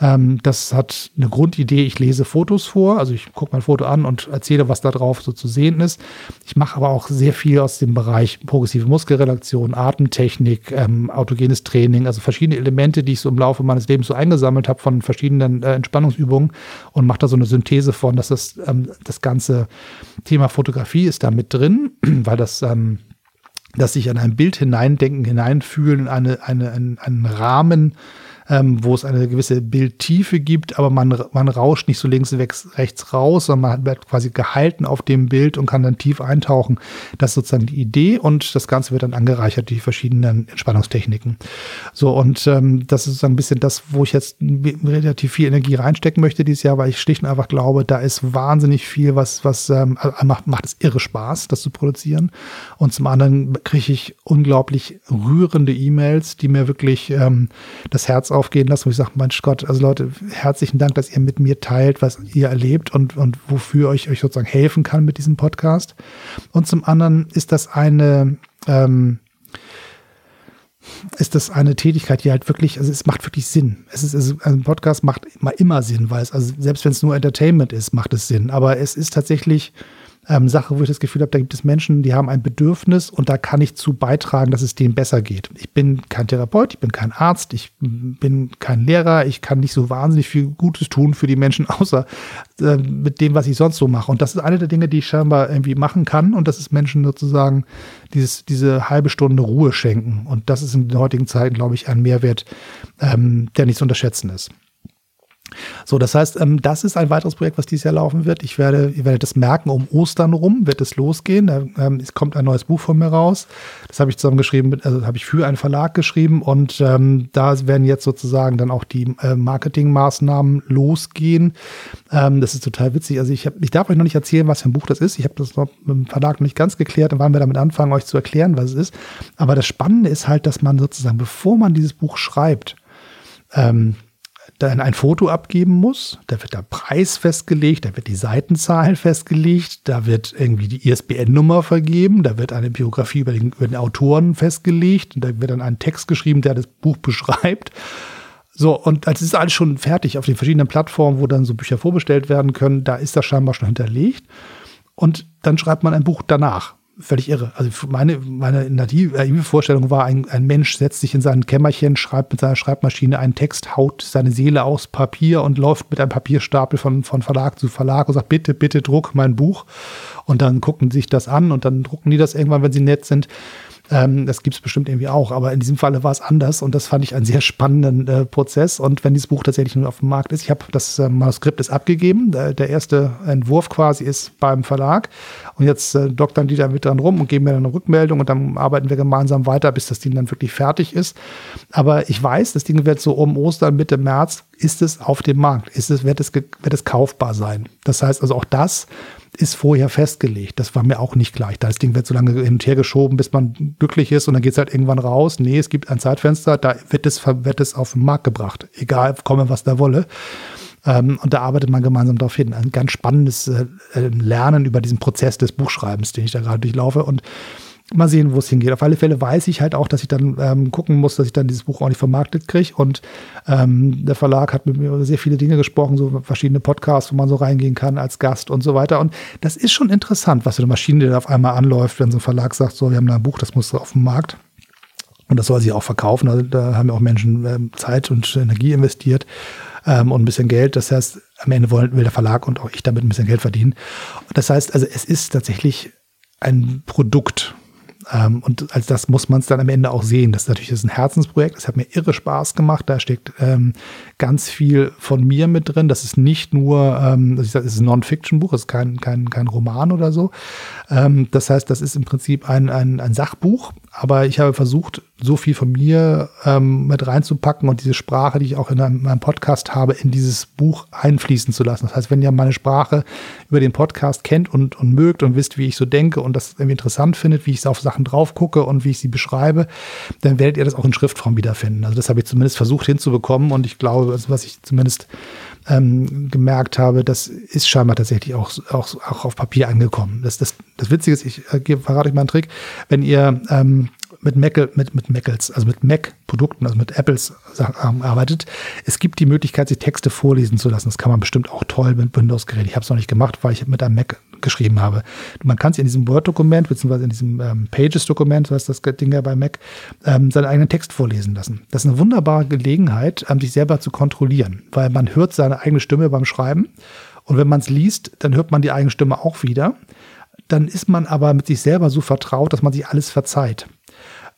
Ähm, das hat eine Grundidee. Ich lese Fotos vor, also ich gucke mein Foto an und erzähle, was da drauf so zu sehen ist. Ich mache aber auch sehr viel aus dem Bereich progressive Muskelrelaktion, Atemtechnik, ähm, autogenes Training, also verschiedene Elemente, die ich so im Laufe meines Lebens so eingesammelt habe von verschiedenen äh, Entspannungsübungen und mache da so eine Synthese von, dass das, ähm, das ganze Thema Fotografie ist da mit drin, weil das ähm, dass sich an ein Bild hineindenken, hineinfühlen, eine, eine, einen, einen Rahmen ähm, wo es eine gewisse Bildtiefe gibt, aber man, man rauscht nicht so links, rechts raus, sondern man wird quasi gehalten auf dem Bild und kann dann tief eintauchen. Das ist sozusagen die Idee und das Ganze wird dann angereichert, die verschiedenen Entspannungstechniken. So, und ähm, das ist sozusagen ein bisschen das, wo ich jetzt relativ viel Energie reinstecken möchte dieses Jahr, weil ich schlicht und einfach glaube, da ist wahnsinnig viel, was, was ähm, macht, macht es irre Spaß, das zu produzieren. Und zum anderen kriege ich unglaublich rührende E-Mails, die mir wirklich ähm, das Herz aufgehen lassen, wo ich sage, mein Gott, also Leute, herzlichen Dank, dass ihr mit mir teilt, was ihr erlebt und, und wofür ich euch sozusagen helfen kann mit diesem Podcast. Und zum anderen ist das eine, ähm, ist das eine Tätigkeit, die halt wirklich, also es macht wirklich Sinn. Es ist, also ein Podcast macht immer, immer Sinn, weil es, also selbst wenn es nur Entertainment ist, macht es Sinn. Aber es ist tatsächlich ähm, Sache, wo ich das Gefühl habe, da gibt es Menschen, die haben ein Bedürfnis und da kann ich zu beitragen, dass es denen besser geht. Ich bin kein Therapeut, ich bin kein Arzt, ich bin kein Lehrer, ich kann nicht so wahnsinnig viel Gutes tun für die Menschen, außer äh, mit dem, was ich sonst so mache. Und das ist eine der Dinge, die ich scheinbar irgendwie machen kann und das ist Menschen sozusagen dieses, diese halbe Stunde Ruhe schenken. Und das ist in den heutigen Zeiten, glaube ich, ein Mehrwert, ähm, der nicht zu unterschätzen ist. So, das heißt, ähm, das ist ein weiteres Projekt, was dieses Jahr laufen wird. Ich werde, ihr werdet das merken, um Ostern rum wird es losgehen. Ähm, es kommt ein neues Buch von mir raus. Das habe ich zusammengeschrieben, also habe ich für einen Verlag geschrieben und ähm, da werden jetzt sozusagen dann auch die äh, Marketingmaßnahmen losgehen. Ähm, das ist total witzig. Also ich, hab, ich darf euch noch nicht erzählen, was für ein Buch das ist. Ich habe das noch mit dem Verlag noch nicht ganz geklärt. Dann wollen wir damit anfangen, euch zu erklären, was es ist. Aber das Spannende ist halt, dass man sozusagen, bevor man dieses Buch schreibt, ähm, dann ein Foto abgeben muss. Da wird der Preis festgelegt, da wird die Seitenzahl festgelegt, da wird irgendwie die ISBN-Nummer vergeben, da wird eine Biografie über den, über den Autoren festgelegt und da wird dann ein Text geschrieben, der das Buch beschreibt. So, und als ist alles schon fertig auf den verschiedenen Plattformen, wo dann so Bücher vorbestellt werden können, da ist das scheinbar schon hinterlegt. Und dann schreibt man ein Buch danach völlig irre. Also meine, meine native Vorstellung war, ein, ein Mensch setzt sich in sein Kämmerchen, schreibt mit seiner Schreibmaschine einen Text, haut seine Seele aus Papier und läuft mit einem Papierstapel von, von Verlag zu Verlag und sagt, bitte, bitte druck mein Buch. Und dann gucken sich das an und dann drucken die das irgendwann, wenn sie nett sind. Ähm, das gibt es bestimmt irgendwie auch, aber in diesem Falle war es anders und das fand ich einen sehr spannenden äh, Prozess. Und wenn dieses Buch tatsächlich nur auf dem Markt ist, ich habe das äh, Manuskript ist abgegeben, der, der, erste Entwurf quasi ist beim Verlag und jetzt äh, doktern die da mit dran rum und geben mir dann eine Rückmeldung und dann arbeiten wir gemeinsam weiter, bis das Ding dann wirklich fertig ist. Aber ich weiß, das Ding wird so um Ostern, Mitte März, ist es auf dem Markt, ist es, wird es, wird es kaufbar sein. Das heißt also auch das ist vorher festgelegt. Das war mir auch nicht gleich. Das Ding wird so lange hin und her geschoben, bis man glücklich ist und dann geht es halt irgendwann raus. Nee, es gibt ein Zeitfenster, da wird es, wird es auf den Markt gebracht. Egal, komme was da wolle. Ähm, und da arbeitet man gemeinsam darauf hin. Ein ganz spannendes äh, Lernen über diesen Prozess des Buchschreibens, den ich da gerade durchlaufe. Und mal sehen, wo es hingeht. Auf alle Fälle weiß ich halt auch, dass ich dann ähm, gucken muss, dass ich dann dieses Buch auch nicht vermarktet kriege. Und ähm, der Verlag hat mit mir über sehr viele Dinge gesprochen, so verschiedene Podcasts, wo man so reingehen kann als Gast und so weiter. Und das ist schon interessant, was für eine Maschine da auf einmal anläuft, wenn so ein Verlag sagt, so, wir haben da ein Buch, das muss auf den Markt. Und das soll sich auch verkaufen. Also da haben ja auch Menschen ähm, Zeit und Energie investiert ähm, und ein bisschen Geld. Das heißt, am Ende wollen, will der Verlag und auch ich damit ein bisschen Geld verdienen. Das heißt, also es ist tatsächlich ein Produkt, ähm, und als das muss man es dann am Ende auch sehen. Das ist natürlich das ist ein Herzensprojekt. Das hat mir irre Spaß gemacht. Da steckt ähm, ganz viel von mir mit drin. Das ist nicht nur, ähm, das ist ein Non-Fiction-Buch, das ist kein, kein, kein Roman oder so. Ähm, das heißt, das ist im Prinzip ein, ein, ein Sachbuch, aber ich habe versucht, so viel von mir ähm, mit reinzupacken und diese Sprache, die ich auch in einem, meinem Podcast habe, in dieses Buch einfließen zu lassen. Das heißt, wenn ihr meine Sprache über den Podcast kennt und, und mögt und wisst, wie ich so denke und das irgendwie interessant findet, wie ich auf Sachen drauf gucke und wie ich sie beschreibe, dann werdet ihr das auch in Schriftform wiederfinden. Also das habe ich zumindest versucht hinzubekommen und ich glaube, was ich zumindest ähm, gemerkt habe, das ist scheinbar tatsächlich auch, auch, auch auf Papier angekommen. Das, das, das Witzige ist, ich äh, verrate euch mal einen Trick, wenn ihr ähm, mit Mac, mit, mit Macels, also mit Mac-Produkten, also mit Apples ähm, arbeitet. Es gibt die Möglichkeit, sich Texte vorlesen zu lassen. Das kann man bestimmt auch toll mit Windows-Gerät. Ich habe es noch nicht gemacht, weil ich mit einem Mac geschrieben habe. Man kann sich in diesem Word-Dokument, beziehungsweise in diesem ähm, Pages-Dokument, heißt das Ding ja bei Mac, ähm, seinen eigenen Text vorlesen lassen. Das ist eine wunderbare Gelegenheit, ähm, sich selber zu kontrollieren, weil man hört seine eigene Stimme beim Schreiben. Und wenn man es liest, dann hört man die eigene Stimme auch wieder. Dann ist man aber mit sich selber so vertraut, dass man sich alles verzeiht.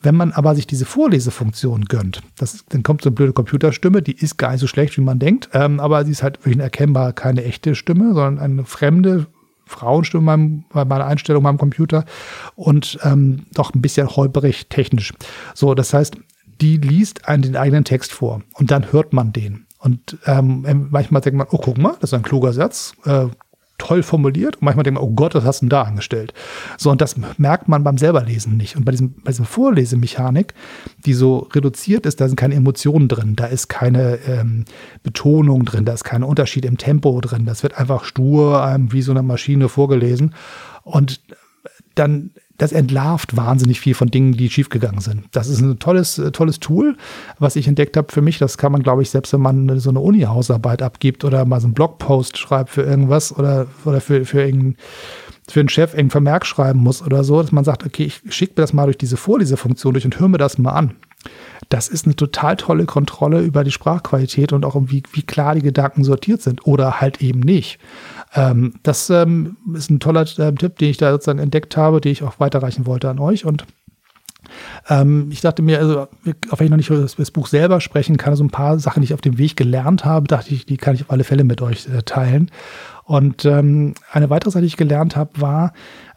Wenn man aber sich diese Vorlesefunktion gönnt, das, dann kommt so eine blöde Computerstimme, die ist gar nicht so schlecht, wie man denkt, ähm, aber sie ist halt wirklich erkennbar keine echte Stimme, sondern eine fremde Frauenstimme meinem, bei meiner Einstellung meinem Computer und ähm, doch ein bisschen holperig technisch. So, das heißt, die liest einen den eigenen Text vor und dann hört man den. Und ähm, manchmal denkt man, oh, guck mal, das ist ein kluger Satz, äh, toll formuliert. Und manchmal denkt man, oh Gott, was hast du denn da angestellt? So, und das merkt man beim selberlesen nicht. Und bei, diesem, bei dieser Vorlesemechanik, die so reduziert ist, da sind keine Emotionen drin, da ist keine ähm, Betonung drin, da ist kein Unterschied im Tempo drin. Das wird einfach stur ähm, wie so eine Maschine vorgelesen. Und dann das entlarvt wahnsinnig viel von Dingen, die schiefgegangen sind. Das ist ein tolles, äh, tolles Tool, was ich entdeckt habe für mich. Das kann man, glaube ich, selbst wenn man so eine Uni-Hausarbeit abgibt oder mal so einen Blogpost schreibt für irgendwas oder, oder für, für irgendeinen für einen Chef irgendeinen Vermerk schreiben muss oder so, dass man sagt, okay, ich schicke mir das mal durch diese Vorlesefunktion durch und höre mir das mal an. Das ist eine total tolle Kontrolle über die Sprachqualität und auch wie, wie klar die Gedanken sortiert sind oder halt eben nicht. Ähm, das ähm, ist ein toller äh, Tipp, den ich da sozusagen entdeckt habe, den ich auch weiterreichen wollte an euch. Und ähm, ich dachte mir, also, auch wenn ich noch nicht über das, Buch selber sprechen kann, so ein paar Sachen, die ich auf dem Weg gelernt habe, dachte ich, die kann ich auf alle Fälle mit euch äh, teilen. Und ähm, eine weitere Sache, die ich gelernt habe, war,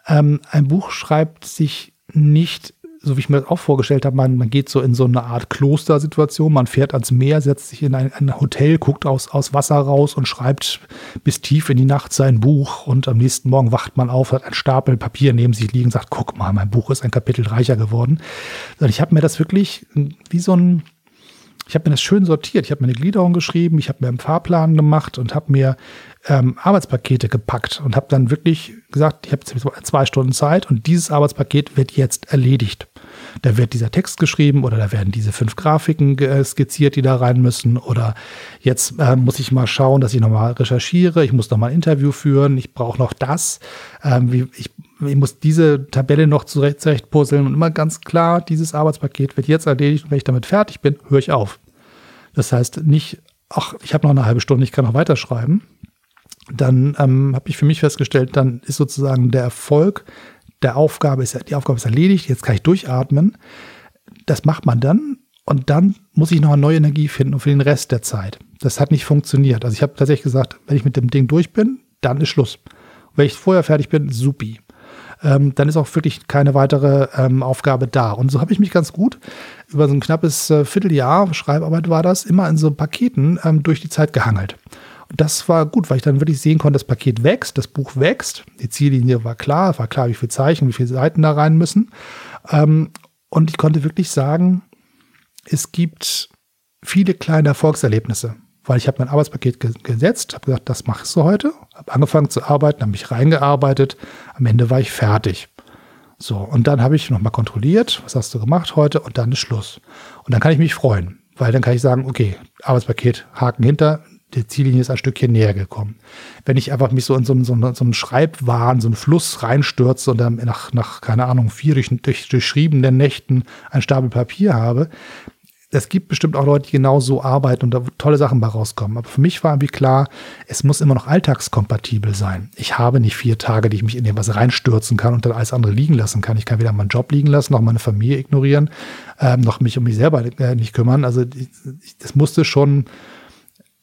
ähm, ein Buch schreibt sich nicht so wie ich mir das auch vorgestellt habe, man, man geht so in so eine Art Klostersituation, man fährt ans Meer, setzt sich in ein, ein, Hotel, guckt aus, aus Wasser raus und schreibt bis tief in die Nacht sein Buch und am nächsten Morgen wacht man auf, hat einen Stapel Papier neben sich liegen, sagt, guck mal, mein Buch ist ein Kapitel reicher geworden. Und ich habe mir das wirklich wie so ein, ich habe mir das schön sortiert. Ich habe mir eine Gliederung geschrieben, ich habe mir einen Fahrplan gemacht und habe mir ähm, Arbeitspakete gepackt und habe dann wirklich gesagt, ich habe zwei Stunden Zeit und dieses Arbeitspaket wird jetzt erledigt. Da wird dieser Text geschrieben oder da werden diese fünf Grafiken skizziert, die da rein müssen. Oder jetzt äh, muss ich mal schauen, dass ich nochmal recherchiere. Ich muss nochmal ein Interview führen. Ich brauche noch das. Ähm, wie, ich, ich, muss diese Tabelle noch zurecht, zurecht puzzeln. Und immer ganz klar, dieses Arbeitspaket wird jetzt erledigt. Und wenn ich damit fertig bin, höre ich auf. Das heißt nicht, ach, ich habe noch eine halbe Stunde, ich kann noch weiterschreiben. Dann ähm, habe ich für mich festgestellt, dann ist sozusagen der Erfolg der Aufgabe ist, die Aufgabe ist erledigt, jetzt kann ich durchatmen. Das macht man dann und dann muss ich noch eine neue Energie finden für den Rest der Zeit. Das hat nicht funktioniert. Also ich habe tatsächlich gesagt, wenn ich mit dem Ding durch bin, dann ist Schluss. Und wenn ich vorher fertig bin, supi. Ähm, dann ist auch wirklich keine weitere ähm, Aufgabe da. Und so habe ich mich ganz gut über so ein knappes äh, Vierteljahr, Schreibarbeit war das, immer in so Paketen ähm, durch die Zeit gehangelt das war gut, weil ich dann wirklich sehen konnte, das Paket wächst, das Buch wächst, die Ziellinie war klar, war klar, wie viele Zeichen, wie viele Seiten da rein müssen. Ähm, und ich konnte wirklich sagen, es gibt viele kleine Erfolgserlebnisse, weil ich habe mein Arbeitspaket ge gesetzt, habe gesagt, das machst du heute, habe angefangen zu arbeiten, habe mich reingearbeitet, am Ende war ich fertig. So, und dann habe ich nochmal kontrolliert, was hast du gemacht heute und dann ist Schluss. Und dann kann ich mich freuen, weil dann kann ich sagen, okay, Arbeitspaket, Haken hinter, die Ziellinie ist ein Stückchen näher gekommen. Wenn ich einfach mich so in so, so, so einen Schreibwahn, so einen Fluss reinstürze und dann nach, nach keine Ahnung, vier durch, durch, durchschriebenen Nächten ein Stapel Papier habe, es gibt bestimmt auch Leute, die genau so arbeiten und da tolle Sachen bei rauskommen. Aber für mich war irgendwie klar, es muss immer noch alltagskompatibel sein. Ich habe nicht vier Tage, die ich mich in irgendwas reinstürzen kann und dann alles andere liegen lassen kann. Ich kann weder meinen Job liegen lassen, noch meine Familie ignorieren, ähm, noch mich um mich selber äh, nicht kümmern. Also das musste schon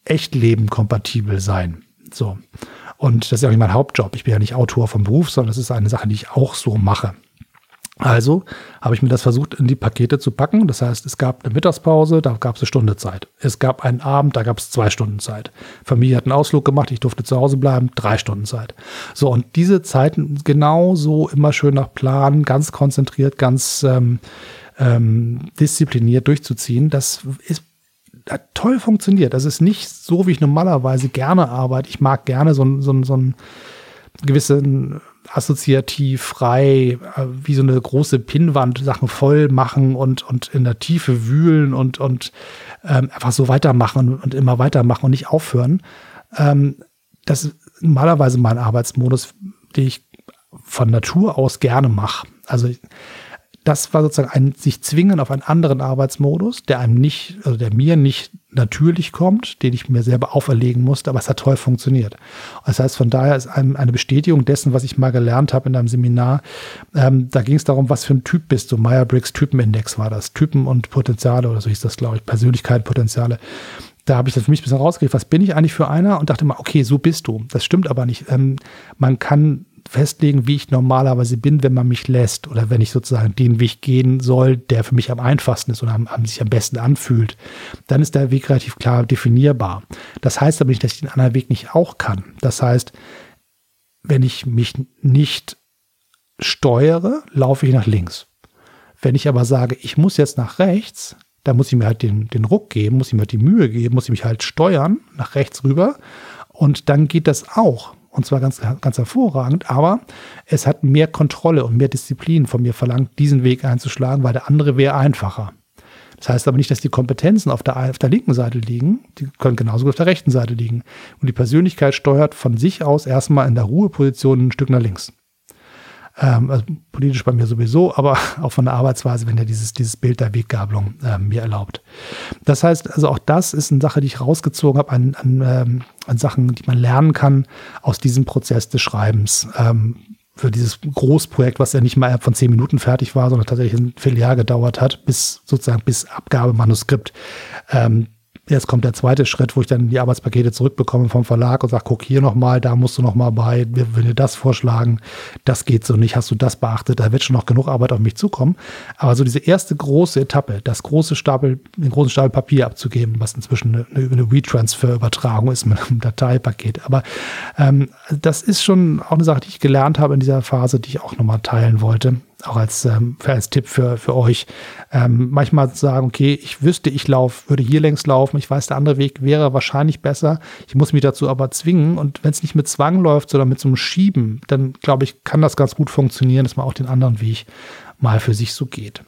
Echtleben kompatibel sein. So. Und das ist ja auch nicht mein Hauptjob. Ich bin ja nicht Autor vom Beruf, sondern das ist eine Sache, die ich auch so mache. Also habe ich mir das versucht, in die Pakete zu packen. Das heißt, es gab eine Mittagspause, da gab es eine Stunde Zeit. Es gab einen Abend, da gab es zwei Stunden Zeit. Familie hat einen Ausflug gemacht, ich durfte zu Hause bleiben, drei Stunden Zeit. So, und diese Zeiten genau so immer schön nach Plan, ganz konzentriert, ganz ähm, ähm, diszipliniert durchzuziehen, das ist hat toll funktioniert. Das ist nicht so, wie ich normalerweise gerne arbeite. Ich mag gerne so, so, so einen gewissen assoziativ frei, äh, wie so eine große Pinnwand Sachen voll machen und, und in der Tiefe wühlen und, und ähm, einfach so weitermachen und immer weitermachen und nicht aufhören. Ähm, das ist normalerweise mein Arbeitsmodus, den ich von Natur aus gerne mache. Also das war sozusagen ein sich zwingen auf einen anderen Arbeitsmodus, der einem nicht, also der mir nicht natürlich kommt, den ich mir selber auferlegen musste, aber es hat toll funktioniert. Das heißt, von daher ist eine Bestätigung dessen, was ich mal gelernt habe in einem Seminar. Ähm, da ging es darum, was für ein Typ bist du. Meyer-Briggs Typenindex war das. Typen und Potenziale oder so hieß das, glaube ich. Persönlichkeit, Potenziale. Da habe ich das für mich ein bisschen rausgekriegt, was bin ich eigentlich für einer und dachte mal, okay, so bist du. Das stimmt aber nicht. Ähm, man kann festlegen, wie ich normalerweise bin, wenn man mich lässt oder wenn ich sozusagen den Weg gehen soll, der für mich am einfachsten ist oder am, am, sich am besten anfühlt, dann ist der Weg relativ klar definierbar. Das heißt aber nicht, dass ich den anderen Weg nicht auch kann. Das heißt, wenn ich mich nicht steuere, laufe ich nach links. Wenn ich aber sage, ich muss jetzt nach rechts, dann muss ich mir halt den, den Ruck geben, muss ich mir halt die Mühe geben, muss ich mich halt steuern, nach rechts rüber. Und dann geht das auch und zwar ganz, ganz hervorragend, aber es hat mehr Kontrolle und mehr Disziplin von mir verlangt, diesen Weg einzuschlagen, weil der andere wäre einfacher. Das heißt aber nicht, dass die Kompetenzen auf der, auf der linken Seite liegen, die können genauso auf der rechten Seite liegen. Und die Persönlichkeit steuert von sich aus erstmal in der Ruheposition ein Stück nach links. Ähm, also politisch bei mir sowieso, aber auch von der Arbeitsweise, wenn er dieses, dieses Bild der Weggabelung äh, mir erlaubt. Das heißt, also auch das ist eine Sache, die ich rausgezogen habe an, an, ähm, an Sachen, die man lernen kann aus diesem Prozess des Schreibens. Ähm, für dieses Großprojekt, was ja nicht mal von zehn Minuten fertig war, sondern tatsächlich ein Vierteljahr gedauert hat, bis sozusagen bis Abgabemanuskript. Ähm, Jetzt kommt der zweite Schritt, wo ich dann die Arbeitspakete zurückbekomme vom Verlag und sage, guck hier nochmal, da musst du nochmal bei, wir würden dir das vorschlagen, das geht so nicht, hast du das beachtet, da wird schon noch genug Arbeit auf mich zukommen. Aber so diese erste große Etappe, das große Stapel, den großen Stapel Papier abzugeben, was inzwischen eine, eine WeTransfer-Übertragung ist mit einem Dateipaket. Aber ähm, das ist schon auch eine Sache, die ich gelernt habe in dieser Phase, die ich auch nochmal teilen wollte auch als, ähm, als Tipp für, für euch, ähm, manchmal sagen, okay, ich wüsste, ich lauf, würde hier längs laufen, ich weiß, der andere Weg wäre wahrscheinlich besser, ich muss mich dazu aber zwingen. Und wenn es nicht mit Zwang läuft, sondern mit so einem Schieben, dann glaube ich, kann das ganz gut funktionieren, dass man auch den anderen Weg mal für sich so geht.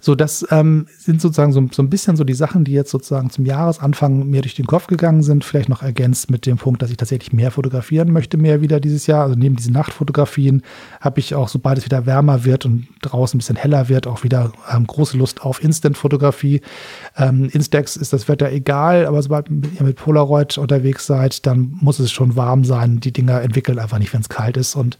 So, das ähm, sind sozusagen so, so ein bisschen so die Sachen, die jetzt sozusagen zum Jahresanfang mir durch den Kopf gegangen sind. Vielleicht noch ergänzt mit dem Punkt, dass ich tatsächlich mehr fotografieren möchte, mehr wieder dieses Jahr. Also neben diesen Nachtfotografien habe ich auch, sobald es wieder wärmer wird und draußen ein bisschen heller wird, auch wieder ähm, große Lust auf Instant-Fotografie. Ähm, Instax ist das Wetter egal, aber sobald ihr mit Polaroid unterwegs seid, dann muss es schon warm sein. Die Dinger entwickeln einfach nicht, wenn es kalt ist. Und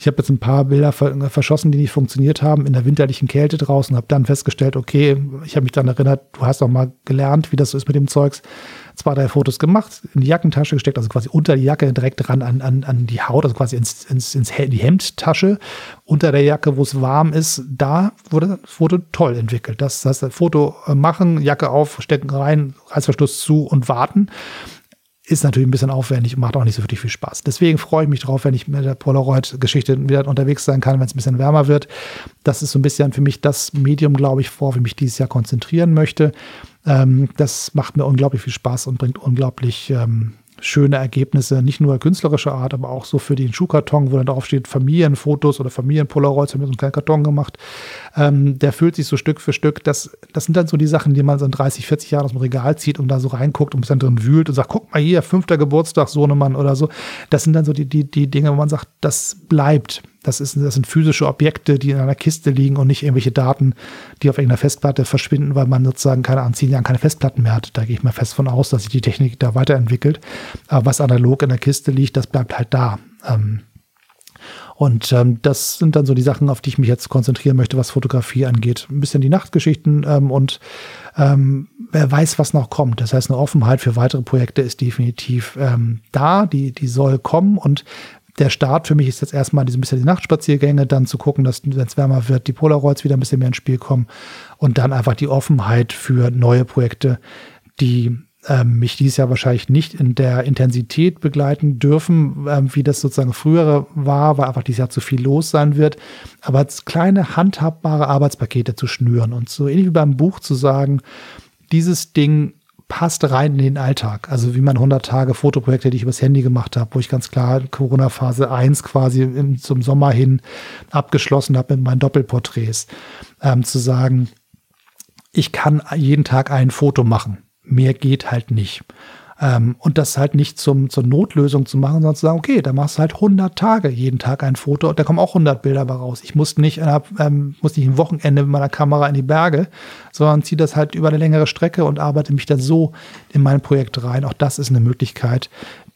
ich habe jetzt ein paar Bilder verschossen, die nicht funktioniert haben, in der winterlichen Kälte draußen, habe dann festgestellt, okay, ich habe mich dann erinnert, du hast doch mal gelernt, wie das so ist mit dem Zeugs. Zwei, drei Fotos gemacht, in die Jackentasche gesteckt, also quasi unter die Jacke direkt ran an, an, an die Haut, also quasi ins, ins, ins die Hemdtasche, unter der Jacke, wo es warm ist. Da wurde das Foto toll entwickelt. Das, das heißt, Foto machen, Jacke auf, stecken rein, Reißverschluss zu und warten ist natürlich ein bisschen aufwendig und macht auch nicht so wirklich viel Spaß. Deswegen freue ich mich drauf, wenn ich mit der Polaroid-Geschichte wieder unterwegs sein kann, wenn es ein bisschen wärmer wird. Das ist so ein bisschen für mich das Medium, glaube ich, vor, wie ich mich dieses Jahr konzentrieren möchte. Ähm, das macht mir unglaublich viel Spaß und bringt unglaublich ähm, schöne Ergebnisse, nicht nur künstlerischer Art, aber auch so für den Schuhkarton, wo dann drauf steht Familienfotos oder Familienpolaroids, haben wir so einen kleinen Karton gemacht. Ähm, der fühlt sich so Stück für Stück. Das, das sind dann so die Sachen, die man so in 30, 40 Jahren aus dem Regal zieht und da so reinguckt und dann drin wühlt und sagt, guck mal hier, fünfter Geburtstag, Sohnemann oder so. Das sind dann so die, die, die Dinge, wo man sagt, das bleibt. Das, ist, das sind physische Objekte, die in einer Kiste liegen und nicht irgendwelche Daten, die auf irgendeiner Festplatte verschwinden, weil man sozusagen keine an zehn Jahren keine Festplatten mehr hat. Da gehe ich mal fest von aus, dass sich die Technik da weiterentwickelt. Aber was analog in der Kiste liegt, das bleibt halt da. Ähm, und ähm, das sind dann so die Sachen, auf die ich mich jetzt konzentrieren möchte, was Fotografie angeht. Ein bisschen die Nachtgeschichten ähm, und ähm, wer weiß, was noch kommt. Das heißt, eine Offenheit für weitere Projekte ist definitiv ähm, da, die, die soll kommen. Und der Start für mich ist jetzt erstmal diese bisschen die Nachtspaziergänge, dann zu gucken, dass, wenn es wärmer wird, die Polaroids wieder ein bisschen mehr ins Spiel kommen und dann einfach die Offenheit für neue Projekte, die ähm, mich dieses Jahr wahrscheinlich nicht in der Intensität begleiten dürfen, ähm, wie das sozusagen früher war, weil einfach dieses Jahr zu viel los sein wird. Aber als kleine handhabbare Arbeitspakete zu schnüren und so ähnlich wie beim Buch zu sagen, dieses Ding passt rein in den Alltag. Also wie man 100 Tage Fotoprojekte, die ich übers Handy gemacht habe, wo ich ganz klar Corona-Phase 1 quasi im, zum Sommer hin abgeschlossen habe mit meinen Doppelporträts, ähm, zu sagen, ich kann jeden Tag ein Foto machen. Mehr geht halt nicht. Ähm, und das halt nicht zum, zur Notlösung zu machen, sondern zu sagen, okay, da machst du halt 100 Tage jeden Tag ein Foto und da kommen auch 100 Bilder bei raus. Ich muss nicht, ähm, muss nicht ein Wochenende mit meiner Kamera in die Berge, sondern ziehe das halt über eine längere Strecke und arbeite mich dann so in mein Projekt rein. Auch das ist eine Möglichkeit,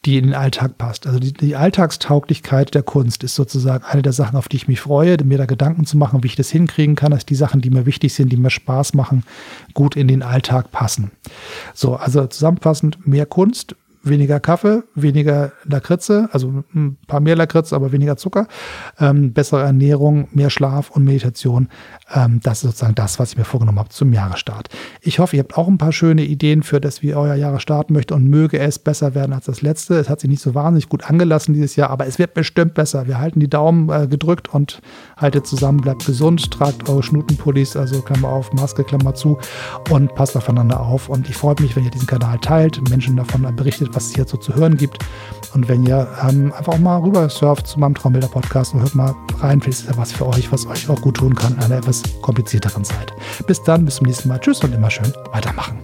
die in den Alltag passt. Also die, die, Alltagstauglichkeit der Kunst ist sozusagen eine der Sachen, auf die ich mich freue, mir da Gedanken zu machen, wie ich das hinkriegen kann, dass die Sachen, die mir wichtig sind, die mir Spaß machen, gut in den Alltag passen. So, also zusammenfassend mehr Kunst, weniger Kaffee, weniger Lakritze, also ein paar mehr Lakritze, aber weniger Zucker, ähm, bessere Ernährung, mehr Schlaf und Meditation. Ähm, das ist sozusagen das, was ich mir vorgenommen habe zum Jahresstart. Ich hoffe, ihr habt auch ein paar schöne Ideen für das, wie euer Jahre starten möchte und möge es besser werden als das letzte. Es hat sich nicht so wahnsinnig gut angelassen dieses Jahr, aber es wird bestimmt besser. Wir halten die Daumen äh, gedrückt und haltet zusammen, bleibt gesund, tragt eure Schnutenpullis, also Klammer auf, Maske, Klammer zu und passt aufeinander auf. Und ich freue mich, wenn ihr diesen Kanal teilt, Menschen davon berichtet, was es jetzt so zu hören gibt. Und wenn ihr ähm, einfach auch mal rüber surft zu meinem Traumbilder-Podcast und hört mal rein, vielleicht ist ja was für euch, was euch auch gut tun kann in einer etwas komplizierteren Zeit. Bis dann, bis zum nächsten Mal. Tschüss und immer schön weitermachen.